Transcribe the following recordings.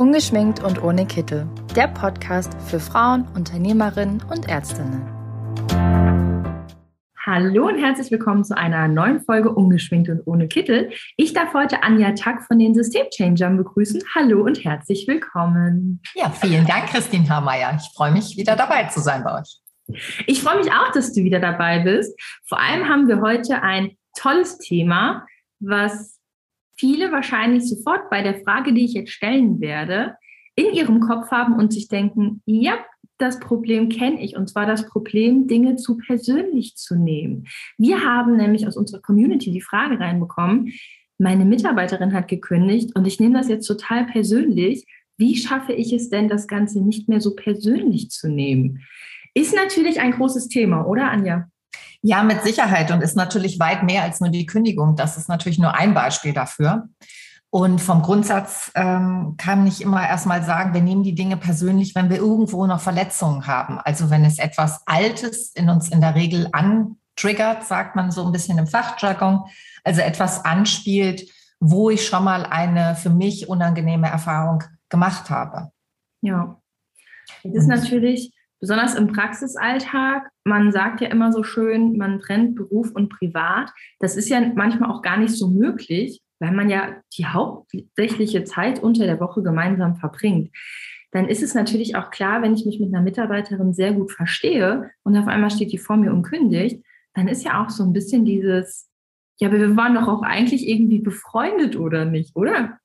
Ungeschminkt und ohne Kittel. Der Podcast für Frauen, Unternehmerinnen und Ärztinnen. Hallo und herzlich willkommen zu einer neuen Folge Ungeschminkt und ohne Kittel. Ich darf heute Anja Tack von den Systemchangern begrüßen. Hallo und herzlich willkommen. Ja, vielen Dank, Christine Hameyer. Ich freue mich, wieder dabei zu sein bei euch. Ich freue mich auch, dass du wieder dabei bist. Vor allem haben wir heute ein tolles Thema, was viele wahrscheinlich sofort bei der Frage, die ich jetzt stellen werde, in ihrem Kopf haben und sich denken, ja, das Problem kenne ich, und zwar das Problem, Dinge zu persönlich zu nehmen. Wir haben nämlich aus unserer Community die Frage reinbekommen, meine Mitarbeiterin hat gekündigt und ich nehme das jetzt total persönlich. Wie schaffe ich es denn, das Ganze nicht mehr so persönlich zu nehmen? Ist natürlich ein großes Thema, oder Anja? Ja, mit Sicherheit und ist natürlich weit mehr als nur die Kündigung. Das ist natürlich nur ein Beispiel dafür. Und vom Grundsatz ähm, kann ich immer erstmal sagen, wir nehmen die Dinge persönlich, wenn wir irgendwo noch Verletzungen haben. Also wenn es etwas Altes in uns in der Regel antriggert, sagt man so ein bisschen im Fachjargon, also etwas anspielt, wo ich schon mal eine für mich unangenehme Erfahrung gemacht habe. Ja, das ist natürlich besonders im Praxisalltag, man sagt ja immer so schön, man trennt Beruf und Privat. Das ist ja manchmal auch gar nicht so möglich, weil man ja die hauptsächliche Zeit unter der Woche gemeinsam verbringt. Dann ist es natürlich auch klar, wenn ich mich mit einer Mitarbeiterin sehr gut verstehe und auf einmal steht die vor mir und kündigt, dann ist ja auch so ein bisschen dieses, ja, aber wir waren doch auch eigentlich irgendwie befreundet oder nicht, oder?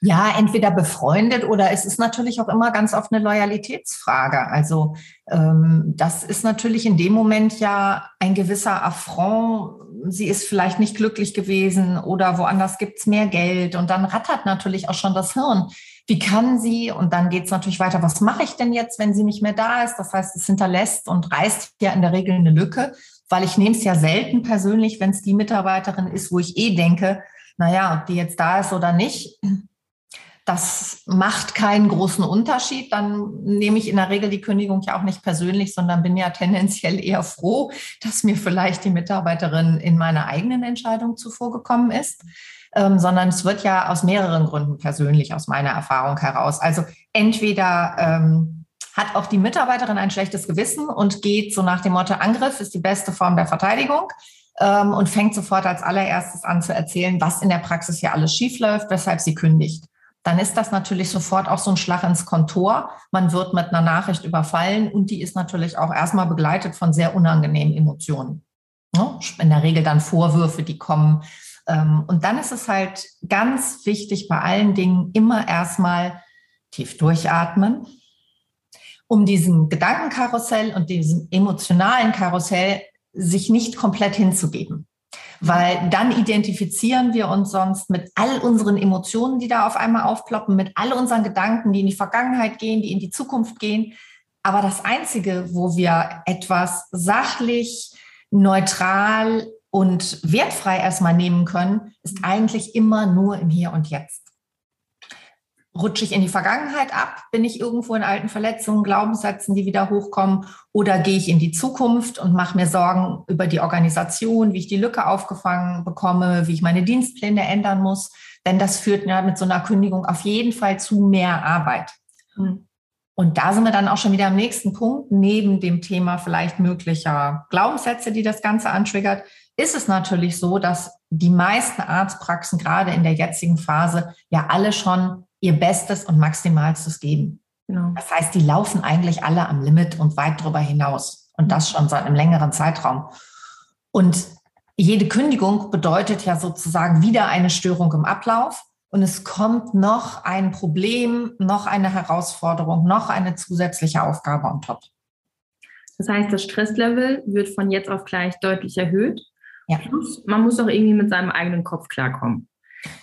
Ja, entweder befreundet oder es ist natürlich auch immer ganz oft eine Loyalitätsfrage. Also ähm, das ist natürlich in dem Moment ja ein gewisser Affront. Sie ist vielleicht nicht glücklich gewesen oder woanders gibt's mehr Geld und dann rattert natürlich auch schon das Hirn. Wie kann sie? Und dann geht's natürlich weiter. Was mache ich denn jetzt, wenn sie nicht mehr da ist? Das heißt, es hinterlässt und reißt ja in der Regel eine Lücke, weil ich nehme es ja selten persönlich, wenn es die Mitarbeiterin ist, wo ich eh denke, naja, ob die jetzt da ist oder nicht, das macht keinen großen Unterschied. Dann nehme ich in der Regel die Kündigung ja auch nicht persönlich, sondern bin ja tendenziell eher froh, dass mir vielleicht die Mitarbeiterin in meiner eigenen Entscheidung zuvorgekommen ist. Ähm, sondern es wird ja aus mehreren Gründen persönlich aus meiner Erfahrung heraus. Also entweder ähm, hat auch die Mitarbeiterin ein schlechtes Gewissen und geht so nach dem Motto, Angriff ist die beste Form der Verteidigung ähm, und fängt sofort als allererstes an zu erzählen, was in der Praxis hier alles schiefläuft, weshalb sie kündigt dann ist das natürlich sofort auch so ein Schlag ins Kontor. Man wird mit einer Nachricht überfallen und die ist natürlich auch erstmal begleitet von sehr unangenehmen Emotionen. In der Regel dann Vorwürfe, die kommen. Ähm, und dann ist es halt ganz wichtig, bei allen Dingen immer erstmal tief durchatmen, um diesem Gedankenkarussell und diesem emotionalen Karussell sich nicht komplett hinzugeben weil dann identifizieren wir uns sonst mit all unseren Emotionen, die da auf einmal aufploppen, mit all unseren Gedanken, die in die Vergangenheit gehen, die in die Zukunft gehen. Aber das Einzige, wo wir etwas sachlich, neutral und wertfrei erstmal nehmen können, ist eigentlich immer nur im Hier und Jetzt rutsche ich in die Vergangenheit ab? Bin ich irgendwo in alten Verletzungen, Glaubenssätzen, die wieder hochkommen? Oder gehe ich in die Zukunft und mache mir Sorgen über die Organisation, wie ich die Lücke aufgefangen bekomme, wie ich meine Dienstpläne ändern muss? Denn das führt ja mit so einer Kündigung auf jeden Fall zu mehr Arbeit. Hm. Und da sind wir dann auch schon wieder am nächsten Punkt. Neben dem Thema vielleicht möglicher Glaubenssätze, die das Ganze antriggert, ist es natürlich so, dass die meisten Arztpraxen gerade in der jetzigen Phase ja alle schon ihr Bestes und Maximalstes geben. Genau. Das heißt, die laufen eigentlich alle am Limit und weit darüber hinaus. Und das schon seit einem längeren Zeitraum. Und jede Kündigung bedeutet ja sozusagen wieder eine Störung im Ablauf. Und es kommt noch ein Problem, noch eine Herausforderung, noch eine zusätzliche Aufgabe on top. Das heißt, das Stresslevel wird von jetzt auf gleich deutlich erhöht. Ja. Plus, man muss auch irgendwie mit seinem eigenen Kopf klarkommen.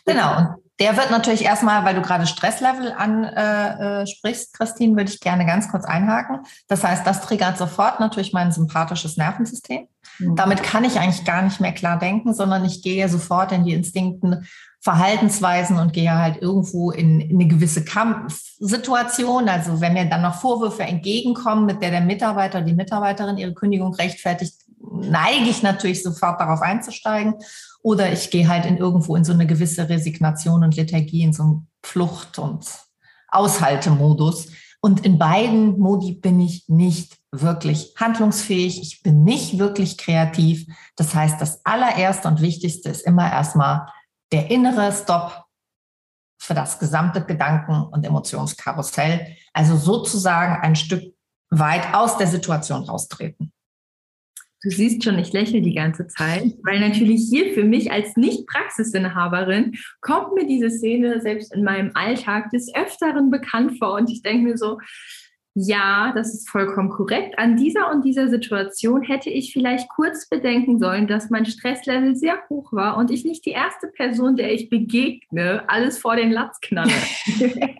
Genau. Und der wird natürlich erstmal, weil du gerade Stresslevel ansprichst, äh, Christine, würde ich gerne ganz kurz einhaken. Das heißt, das triggert sofort natürlich mein sympathisches Nervensystem. Mhm. Damit kann ich eigentlich gar nicht mehr klar denken, sondern ich gehe sofort in die Instinkten, Verhaltensweisen und gehe halt irgendwo in, in eine gewisse Kampfsituation. Also wenn mir dann noch Vorwürfe entgegenkommen, mit der der Mitarbeiter, die Mitarbeiterin ihre Kündigung rechtfertigt, neige ich natürlich sofort darauf einzusteigen. Oder ich gehe halt in irgendwo in so eine gewisse Resignation und Lethargie, in so eine Flucht und Aushaltemodus. Und in beiden Modi bin ich nicht wirklich handlungsfähig. Ich bin nicht wirklich kreativ. Das heißt, das allererste und wichtigste ist immer erstmal der innere Stopp für das gesamte Gedanken- und Emotionskarussell. Also sozusagen ein Stück weit aus der Situation raustreten. Du siehst schon, ich lächle die ganze Zeit, weil natürlich hier für mich als Nicht-Praxisinhaberin kommt mir diese Szene selbst in meinem Alltag des Öfteren bekannt vor. Und ich denke mir so, ja, das ist vollkommen korrekt. An dieser und dieser Situation hätte ich vielleicht kurz bedenken sollen, dass mein Stresslevel sehr hoch war und ich nicht die erste Person, der ich begegne, alles vor den Latz knalle.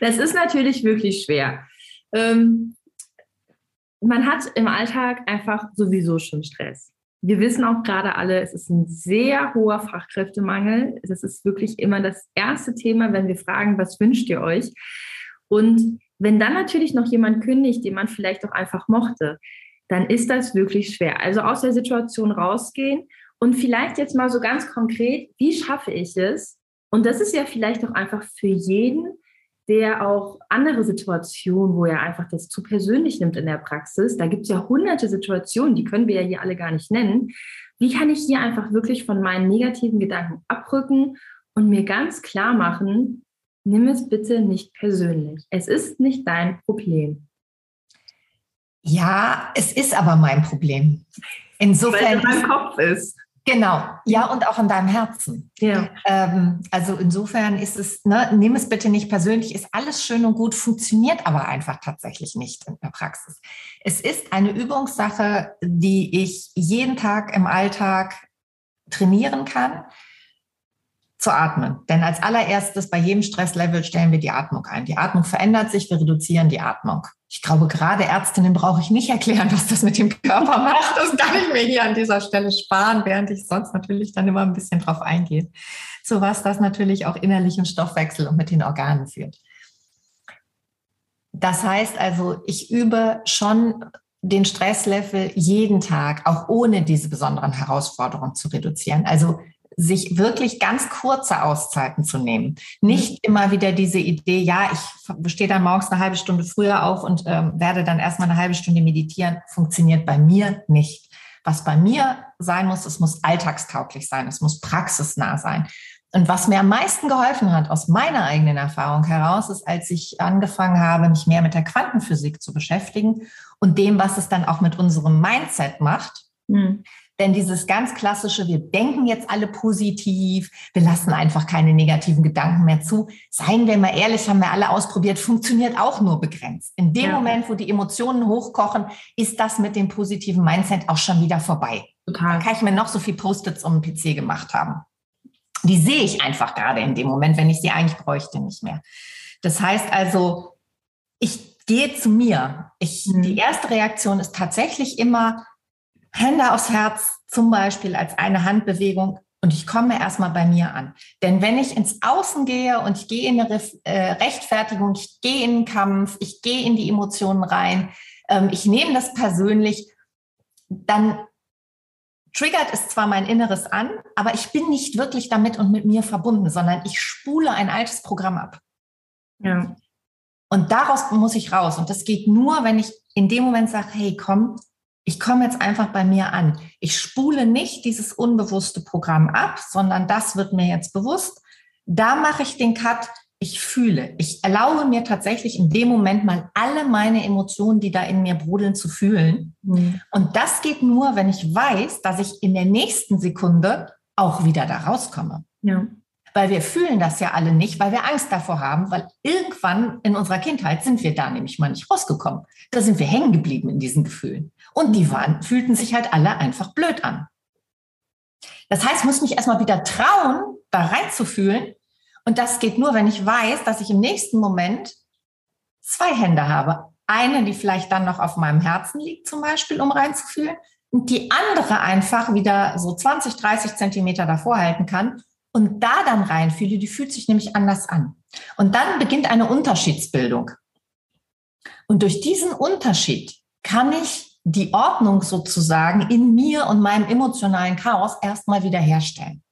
das ist natürlich wirklich schwer. Ähm, man hat im Alltag einfach sowieso schon Stress. Wir wissen auch gerade alle, es ist ein sehr hoher Fachkräftemangel. Das ist wirklich immer das erste Thema, wenn wir fragen, was wünscht ihr euch? Und wenn dann natürlich noch jemand kündigt, den man vielleicht auch einfach mochte, dann ist das wirklich schwer. Also aus der Situation rausgehen und vielleicht jetzt mal so ganz konkret, wie schaffe ich es? Und das ist ja vielleicht auch einfach für jeden, der auch andere Situationen, wo er einfach das zu persönlich nimmt in der Praxis. Da gibt es ja hunderte Situationen, die können wir ja hier alle gar nicht nennen. Wie kann ich hier einfach wirklich von meinen negativen Gedanken abrücken und mir ganz klar machen, nimm es bitte nicht persönlich. Es ist nicht dein Problem. Ja, es ist aber mein Problem. Insofern. Weil es in meinem Kopf ist. Genau, ja, und auch in deinem Herzen. Ja. Ähm, also insofern ist es, ne, nimm es bitte nicht persönlich, ist alles schön und gut, funktioniert aber einfach tatsächlich nicht in der Praxis. Es ist eine Übungssache, die ich jeden Tag im Alltag trainieren kann zu atmen. Denn als allererstes bei jedem Stresslevel stellen wir die Atmung ein. Die Atmung verändert sich, wir reduzieren die Atmung. Ich glaube, gerade Ärztinnen brauche ich nicht erklären, was das mit dem Körper macht. Das kann ich mir hier an dieser Stelle sparen, während ich sonst natürlich dann immer ein bisschen drauf eingehe. So was das natürlich auch innerlich im Stoffwechsel und mit den Organen führt. Das heißt also, ich übe schon den Stresslevel jeden Tag, auch ohne diese besonderen Herausforderungen zu reduzieren. Also sich wirklich ganz kurze Auszeiten zu nehmen. Nicht mhm. immer wieder diese Idee, ja, ich stehe dann morgens eine halbe Stunde früher auf und ähm, werde dann erstmal eine halbe Stunde meditieren, funktioniert bei mir nicht. Was bei mir sein muss, es muss alltagstauglich sein, es muss praxisnah sein. Und was mir am meisten geholfen hat aus meiner eigenen Erfahrung heraus, ist, als ich angefangen habe, mich mehr mit der Quantenphysik zu beschäftigen und dem, was es dann auch mit unserem Mindset macht. Mhm. Denn dieses ganz klassische, wir denken jetzt alle positiv, wir lassen einfach keine negativen Gedanken mehr zu. Seien wir mal ehrlich, haben wir alle ausprobiert, funktioniert auch nur begrenzt. In dem ja. Moment, wo die Emotionen hochkochen, ist das mit dem positiven Mindset auch schon wieder vorbei. Total. Da kann ich mir noch so viel Post-its um den PC gemacht haben. Die sehe ich einfach gerade in dem Moment, wenn ich sie eigentlich bräuchte, nicht mehr. Das heißt also, ich gehe zu mir. Ich, mhm. Die erste Reaktion ist tatsächlich immer, Hände aufs Herz zum Beispiel als eine Handbewegung und ich komme erstmal bei mir an. Denn wenn ich ins Außen gehe und ich gehe in eine äh, Rechtfertigung, ich gehe in den Kampf, ich gehe in die Emotionen rein, ähm, ich nehme das persönlich, dann triggert es zwar mein Inneres an, aber ich bin nicht wirklich damit und mit mir verbunden, sondern ich spule ein altes Programm ab. Ja. Und daraus muss ich raus. Und das geht nur, wenn ich in dem Moment sage, hey, komm, ich komme jetzt einfach bei mir an. Ich spule nicht dieses unbewusste Programm ab, sondern das wird mir jetzt bewusst. Da mache ich den Cut. Ich fühle. Ich erlaube mir tatsächlich in dem Moment mal alle meine Emotionen, die da in mir brodeln, zu fühlen. Mhm. Und das geht nur, wenn ich weiß, dass ich in der nächsten Sekunde auch wieder da rauskomme. Ja. Weil wir fühlen das ja alle nicht, weil wir Angst davor haben, weil irgendwann in unserer Kindheit sind wir da nämlich mal nicht rausgekommen. Da sind wir hängen geblieben in diesen Gefühlen. Und die waren, fühlten sich halt alle einfach blöd an. Das heißt, ich muss mich erstmal wieder trauen, da reinzufühlen. Und das geht nur, wenn ich weiß, dass ich im nächsten Moment zwei Hände habe. Eine, die vielleicht dann noch auf meinem Herzen liegt, zum Beispiel, um reinzufühlen. Und die andere einfach wieder so 20, 30 Zentimeter davor halten kann und da dann reinfühle, die fühlt sich nämlich anders an. Und dann beginnt eine Unterschiedsbildung. Und durch diesen Unterschied kann ich die Ordnung sozusagen in mir und meinem emotionalen Chaos erstmal wiederherstellen.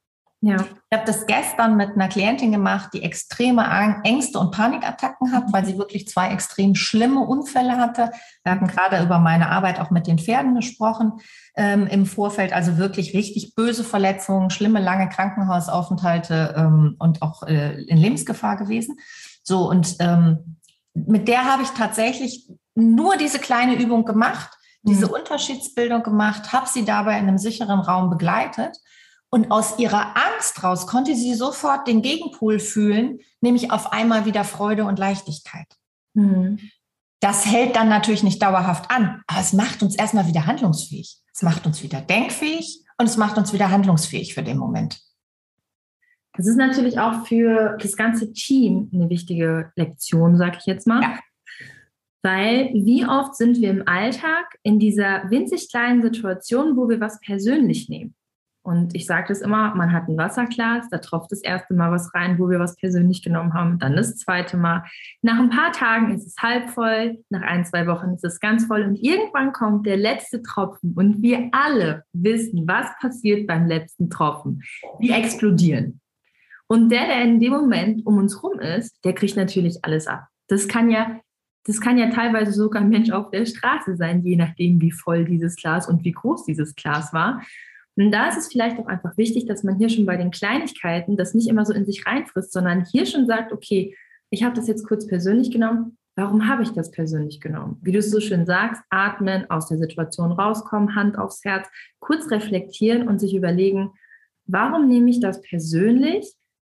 Ja. Ich habe das gestern mit einer Klientin gemacht, die extreme Ängste und Panikattacken hat, weil sie wirklich zwei extrem schlimme Unfälle hatte. Wir hatten gerade über meine Arbeit auch mit den Pferden gesprochen ähm, im Vorfeld, also wirklich richtig böse Verletzungen, schlimme lange Krankenhausaufenthalte ähm, und auch äh, in Lebensgefahr gewesen. So und ähm, mit der habe ich tatsächlich nur diese kleine Übung gemacht, diese mhm. Unterschiedsbildung gemacht, habe sie dabei in einem sicheren Raum begleitet und aus ihrer Angst raus konnte sie sofort den Gegenpol fühlen, nämlich auf einmal wieder Freude und Leichtigkeit. Mhm. Das hält dann natürlich nicht dauerhaft an, aber es macht uns erstmal wieder handlungsfähig. Es macht uns wieder denkfähig und es macht uns wieder handlungsfähig für den Moment. Das ist natürlich auch für das ganze Team eine wichtige Lektion, sage ich jetzt mal. Ja. Weil wie oft sind wir im Alltag in dieser winzig kleinen Situation, wo wir was persönlich nehmen? Und ich sage das immer, man hat ein Wasserglas, da tropft das erste Mal was rein, wo wir was persönlich genommen haben, dann das zweite Mal. Nach ein paar Tagen ist es halb voll, nach ein, zwei Wochen ist es ganz voll und irgendwann kommt der letzte Tropfen und wir alle wissen, was passiert beim letzten Tropfen. Wir explodieren. Und der, der in dem Moment um uns rum ist, der kriegt natürlich alles ab. Das kann ja, das kann ja teilweise sogar ein Mensch auf der Straße sein, je nachdem, wie voll dieses Glas und wie groß dieses Glas war. Und da ist es vielleicht auch einfach wichtig, dass man hier schon bei den Kleinigkeiten das nicht immer so in sich reinfrisst, sondern hier schon sagt, okay, ich habe das jetzt kurz persönlich genommen. Warum habe ich das persönlich genommen? Wie du es so schön sagst, atmen, aus der Situation rauskommen, Hand aufs Herz, kurz reflektieren und sich überlegen, warum nehme ich das persönlich?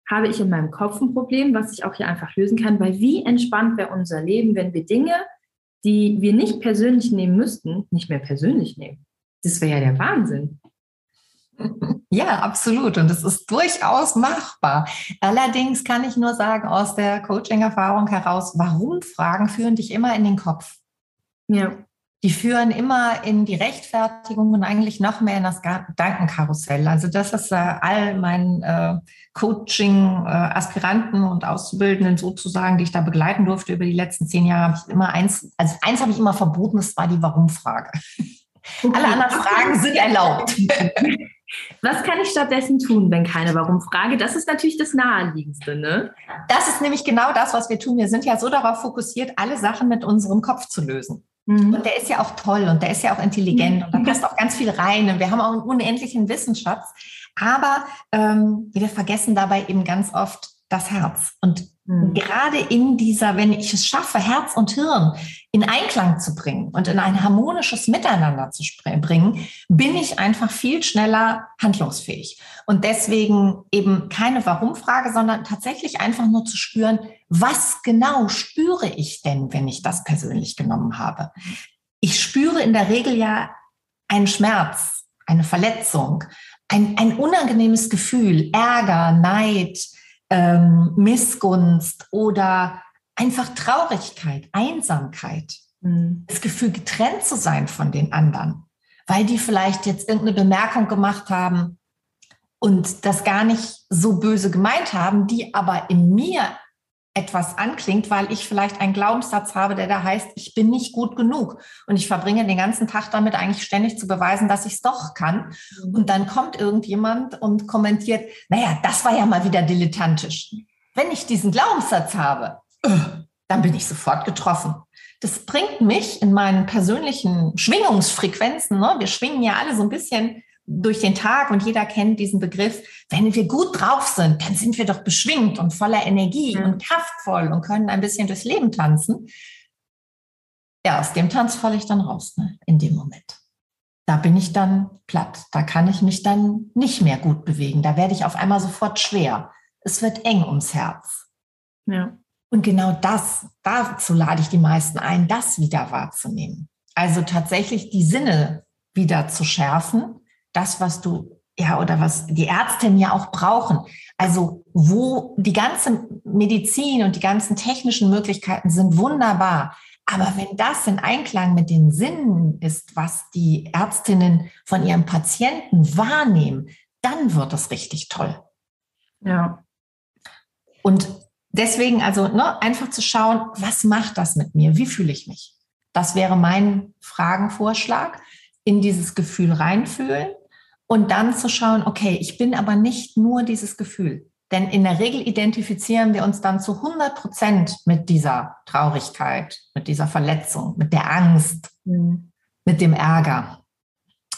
Habe ich in meinem Kopf ein Problem, was ich auch hier einfach lösen kann? Weil wie entspannt wäre unser Leben, wenn wir Dinge, die wir nicht persönlich nehmen müssten, nicht mehr persönlich nehmen? Das wäre ja der Wahnsinn. Ja, absolut. Und es ist durchaus machbar. Allerdings kann ich nur sagen, aus der Coaching-Erfahrung heraus, warum Fragen führen dich immer in den Kopf? Ja. Die führen immer in die Rechtfertigung und eigentlich noch mehr in das Gedankenkarussell. Also das ist äh, all meinen äh, Coaching-Aspiranten äh, und Auszubildenden sozusagen, die ich da begleiten durfte über die letzten zehn Jahre, habe ich immer eins, also eins habe ich immer verboten, das war die Warum-Frage. Alle anderen Fragen sind erlaubt. Was kann ich stattdessen tun, wenn keine Warum-Frage? Das ist natürlich das Naheliegendste, ne? Das ist nämlich genau das, was wir tun. Wir sind ja so darauf fokussiert, alle Sachen mit unserem Kopf zu lösen. Mhm. Und der ist ja auch toll und der ist ja auch intelligent mhm. und da passt auch ganz viel rein. Und wir haben auch einen unendlichen Wissensschatz. Aber ähm, wir vergessen dabei eben ganz oft das Herz. Und Mhm. Gerade in dieser, wenn ich es schaffe, Herz und Hirn in Einklang zu bringen und in ein harmonisches Miteinander zu bringen, bin ich einfach viel schneller handlungsfähig. Und deswegen eben keine Warum-Frage, sondern tatsächlich einfach nur zu spüren, was genau spüre ich denn, wenn ich das persönlich genommen habe? Ich spüre in der Regel ja einen Schmerz, eine Verletzung, ein, ein unangenehmes Gefühl, Ärger, Neid, ähm, Missgunst oder einfach Traurigkeit, Einsamkeit, mhm. das Gefühl, getrennt zu sein von den anderen, weil die vielleicht jetzt irgendeine Bemerkung gemacht haben und das gar nicht so böse gemeint haben, die aber in mir etwas anklingt, weil ich vielleicht einen Glaubenssatz habe, der da heißt, ich bin nicht gut genug. Und ich verbringe den ganzen Tag damit, eigentlich ständig zu beweisen, dass ich es doch kann. Mhm. Und dann kommt irgendjemand und kommentiert, naja, das war ja mal wieder dilettantisch. Wenn ich diesen Glaubenssatz habe, dann bin ich sofort getroffen. Das bringt mich in meinen persönlichen Schwingungsfrequenzen. Ne? Wir schwingen ja alle so ein bisschen durch den Tag und jeder kennt diesen Begriff, wenn wir gut drauf sind, dann sind wir doch beschwingt und voller Energie mhm. und kraftvoll und können ein bisschen durchs Leben tanzen. Ja, aus dem Tanz falle ich dann raus, ne, in dem Moment. Da bin ich dann platt. Da kann ich mich dann nicht mehr gut bewegen. Da werde ich auf einmal sofort schwer. Es wird eng ums Herz. Ja. Und genau das, dazu lade ich die meisten ein, das wieder wahrzunehmen. Also tatsächlich die Sinne wieder zu schärfen das, was du, ja, oder was die Ärztinnen ja auch brauchen. Also wo die ganze Medizin und die ganzen technischen Möglichkeiten sind wunderbar. Aber wenn das in Einklang mit den Sinnen ist, was die Ärztinnen von ihrem Patienten wahrnehmen, dann wird es richtig toll. Ja. Und deswegen also ne, einfach zu schauen, was macht das mit mir? Wie fühle ich mich? Das wäre mein Fragenvorschlag. In dieses Gefühl reinfühlen Und dann zu schauen, okay, ich bin aber nicht nur dieses Gefühl. Denn in der Regel identifizieren wir uns dann zu 100 Prozent mit dieser Traurigkeit, mit dieser Verletzung, mit der Angst, mhm. mit dem Ärger.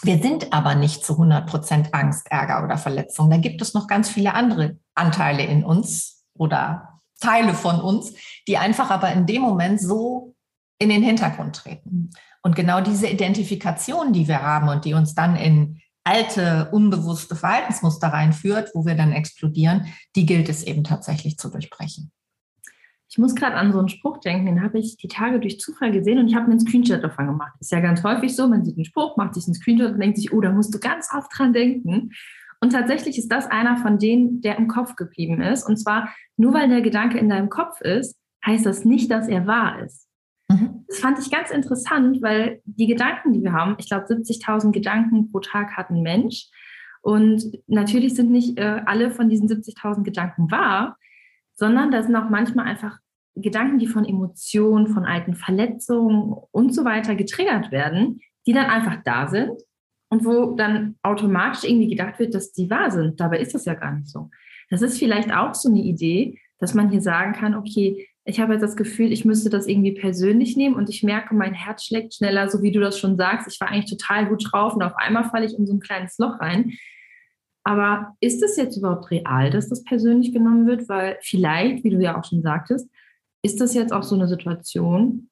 Wir sind aber nicht zu 100 Prozent Angst, Ärger oder Verletzung. Da gibt es noch ganz viele andere Anteile in uns oder Teile von uns, die einfach aber in dem Moment so in den Hintergrund treten. Und genau diese Identifikation, die wir haben und die uns dann in alte, unbewusste Verhaltensmuster reinführt, wo wir dann explodieren, die gilt es eben tatsächlich zu durchbrechen. Ich muss gerade an so einen Spruch denken, den habe ich die Tage durch Zufall gesehen und ich habe mir einen Screenshot davon gemacht. Ist ja ganz häufig so, man sieht einen Spruch, macht sich einen Screenshot und denkt sich, oh, da musst du ganz oft dran denken. Und tatsächlich ist das einer von denen, der im Kopf geblieben ist. Und zwar, nur weil der Gedanke in deinem Kopf ist, heißt das nicht, dass er wahr ist. Mhm. Das fand ich ganz interessant, weil die Gedanken, die wir haben, ich glaube 70.000 Gedanken pro Tag hat ein Mensch. Und natürlich sind nicht äh, alle von diesen 70.000 Gedanken wahr, sondern da sind auch manchmal einfach Gedanken, die von Emotionen, von alten Verletzungen und so weiter getriggert werden, die dann einfach da sind und wo dann automatisch irgendwie gedacht wird, dass die wahr sind. Dabei ist das ja gar nicht so. Das ist vielleicht auch so eine Idee, dass man hier sagen kann, okay, ich habe jetzt das Gefühl, ich müsste das irgendwie persönlich nehmen und ich merke, mein Herz schlägt schneller, so wie du das schon sagst. Ich war eigentlich total gut drauf und auf einmal falle ich in so ein kleines Loch rein. Aber ist es jetzt überhaupt real, dass das persönlich genommen wird? Weil vielleicht, wie du ja auch schon sagtest, ist das jetzt auch so eine Situation,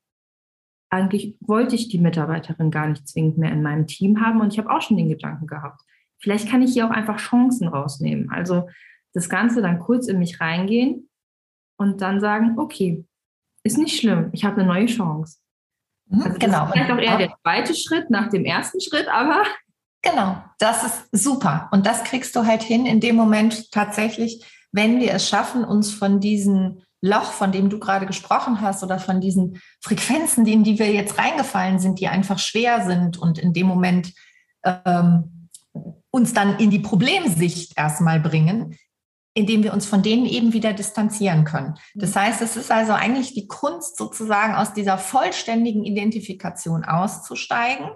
eigentlich wollte ich die Mitarbeiterin gar nicht zwingend mehr in meinem Team haben und ich habe auch schon den Gedanken gehabt. Vielleicht kann ich hier auch einfach Chancen rausnehmen. Also das Ganze dann kurz in mich reingehen und dann sagen, okay, ist nicht schlimm, ich habe eine neue Chance. Mhm, also genau. Das ist vielleicht auch eher der zweite Schritt nach dem ersten Schritt, aber. Genau, das ist super. Und das kriegst du halt hin in dem Moment tatsächlich, wenn wir es schaffen, uns von diesen Loch, von dem du gerade gesprochen hast, oder von diesen Frequenzen, in die wir jetzt reingefallen sind, die einfach schwer sind und in dem Moment ähm, uns dann in die Problemsicht erstmal bringen, indem wir uns von denen eben wieder distanzieren können. Das mhm. heißt, es ist also eigentlich die Kunst, sozusagen aus dieser vollständigen Identifikation auszusteigen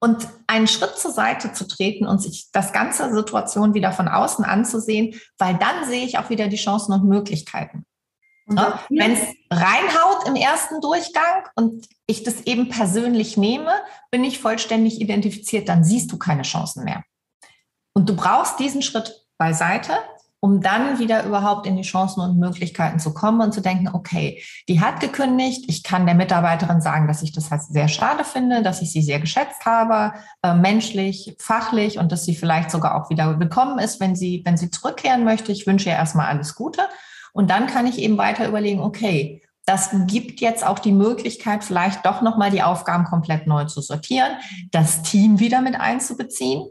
und einen Schritt zur Seite zu treten und sich das ganze Situation wieder von außen anzusehen, weil dann sehe ich auch wieder die Chancen und Möglichkeiten. Ja, Wenn es reinhaut im ersten Durchgang und ich das eben persönlich nehme, bin ich vollständig identifiziert, dann siehst du keine Chancen mehr. Und du brauchst diesen Schritt beiseite, um dann wieder überhaupt in die Chancen und Möglichkeiten zu kommen und zu denken, okay, die hat gekündigt, ich kann der Mitarbeiterin sagen, dass ich das halt sehr schade finde, dass ich sie sehr geschätzt habe, äh, menschlich, fachlich und dass sie vielleicht sogar auch wieder willkommen ist, wenn sie, wenn sie zurückkehren möchte. Ich wünsche ihr erstmal alles Gute. Und dann kann ich eben weiter überlegen, okay, das gibt jetzt auch die Möglichkeit, vielleicht doch nochmal die Aufgaben komplett neu zu sortieren, das Team wieder mit einzubeziehen,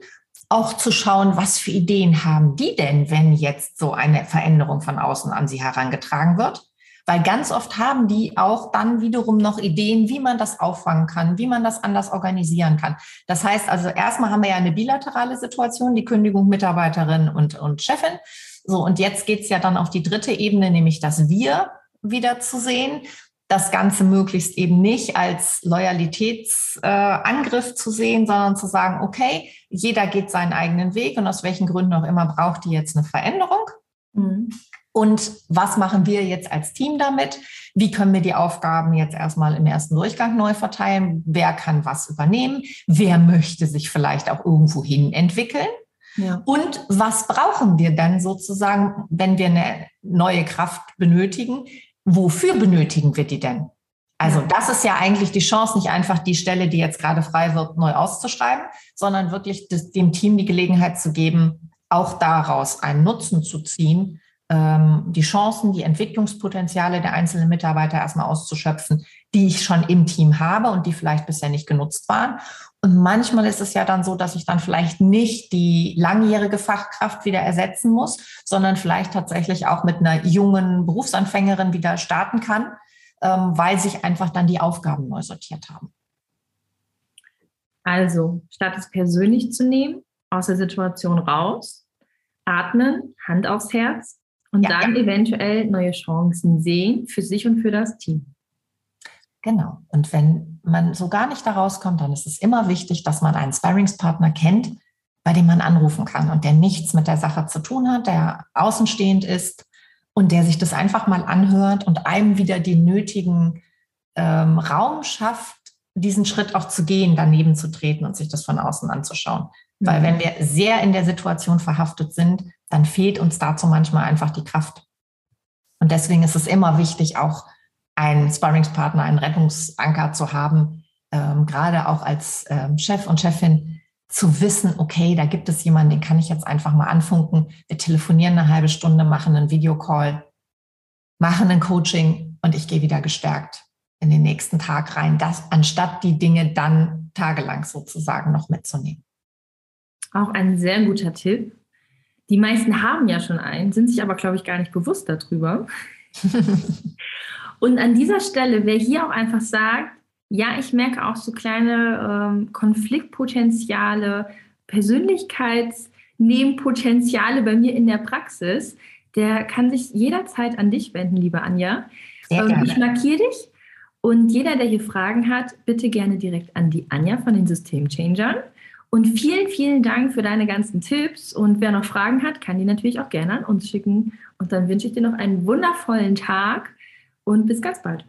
auch zu schauen, was für Ideen haben die denn, wenn jetzt so eine Veränderung von außen an sie herangetragen wird. Weil ganz oft haben die auch dann wiederum noch Ideen, wie man das auffangen kann, wie man das anders organisieren kann. Das heißt also, erstmal haben wir ja eine bilaterale Situation, die Kündigung Mitarbeiterin und, und Chefin. So, und jetzt geht's ja dann auf die dritte Ebene, nämlich das Wir wieder zu sehen. Das Ganze möglichst eben nicht als Loyalitätsangriff äh, zu sehen, sondern zu sagen, okay, jeder geht seinen eigenen Weg und aus welchen Gründen auch immer braucht die jetzt eine Veränderung. Mhm. Und was machen wir jetzt als Team damit? Wie können wir die Aufgaben jetzt erstmal im ersten Durchgang neu verteilen? Wer kann was übernehmen? Wer möchte sich vielleicht auch irgendwo hin entwickeln? Ja. Und was brauchen wir dann sozusagen, wenn wir eine neue Kraft benötigen? Wofür benötigen wir die denn? Also das ist ja eigentlich die Chance, nicht einfach die Stelle, die jetzt gerade frei wird, neu auszuschreiben, sondern wirklich das, dem Team die Gelegenheit zu geben, auch daraus einen Nutzen zu ziehen, ähm, die Chancen, die Entwicklungspotenziale der einzelnen Mitarbeiter erstmal auszuschöpfen, die ich schon im Team habe und die vielleicht bisher nicht genutzt waren. Und manchmal ist es ja dann so, dass ich dann vielleicht nicht die langjährige Fachkraft wieder ersetzen muss, sondern vielleicht tatsächlich auch mit einer jungen Berufsanfängerin wieder starten kann, ähm, weil sich einfach dann die Aufgaben neu sortiert haben. Also, statt es persönlich zu nehmen, aus der Situation raus, atmen, Hand aufs Herz und ja, dann ja. eventuell neue Chancen sehen für sich und für das Team. Genau. Und wenn man so gar nicht da rauskommt, dann ist es immer wichtig, dass man einen Sparringspartner kennt, bei dem man anrufen kann und der nichts mit der Sache zu tun hat, der außenstehend ist und der sich das einfach mal anhört und einem wieder den nötigen ähm, Raum schafft, diesen Schritt auch zu gehen, daneben zu treten und sich das von außen anzuschauen. Mhm. Weil wenn wir sehr in der Situation verhaftet sind, dann fehlt uns dazu manchmal einfach die Kraft. Und deswegen ist es immer wichtig, auch einen Sparringspartner, einen Rettungsanker zu haben, ähm, gerade auch als ähm, Chef und Chefin, zu wissen, okay, da gibt es jemanden, den kann ich jetzt einfach mal anfunken. Wir telefonieren eine halbe Stunde, machen einen Videocall, machen ein Coaching und ich gehe wieder gestärkt in den nächsten Tag rein, das anstatt die Dinge dann tagelang sozusagen noch mitzunehmen. Auch ein sehr guter Tipp. Die meisten haben ja schon einen, sind sich aber, glaube ich, gar nicht bewusst darüber. und an dieser Stelle, wer hier auch einfach sagt, ja, ich merke auch so kleine ähm, Konfliktpotenziale, Persönlichkeitsnebenpotenziale bei mir in der Praxis, der kann sich jederzeit an dich wenden, liebe Anja. Ähm, ich markiere dich und jeder, der hier Fragen hat, bitte gerne direkt an die Anja von den Systemchangern. Und vielen, vielen Dank für deine ganzen Tipps. Und wer noch Fragen hat, kann die natürlich auch gerne an uns schicken. Und dann wünsche ich dir noch einen wundervollen Tag und bis ganz bald.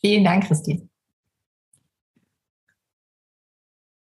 Vielen Dank, Christine.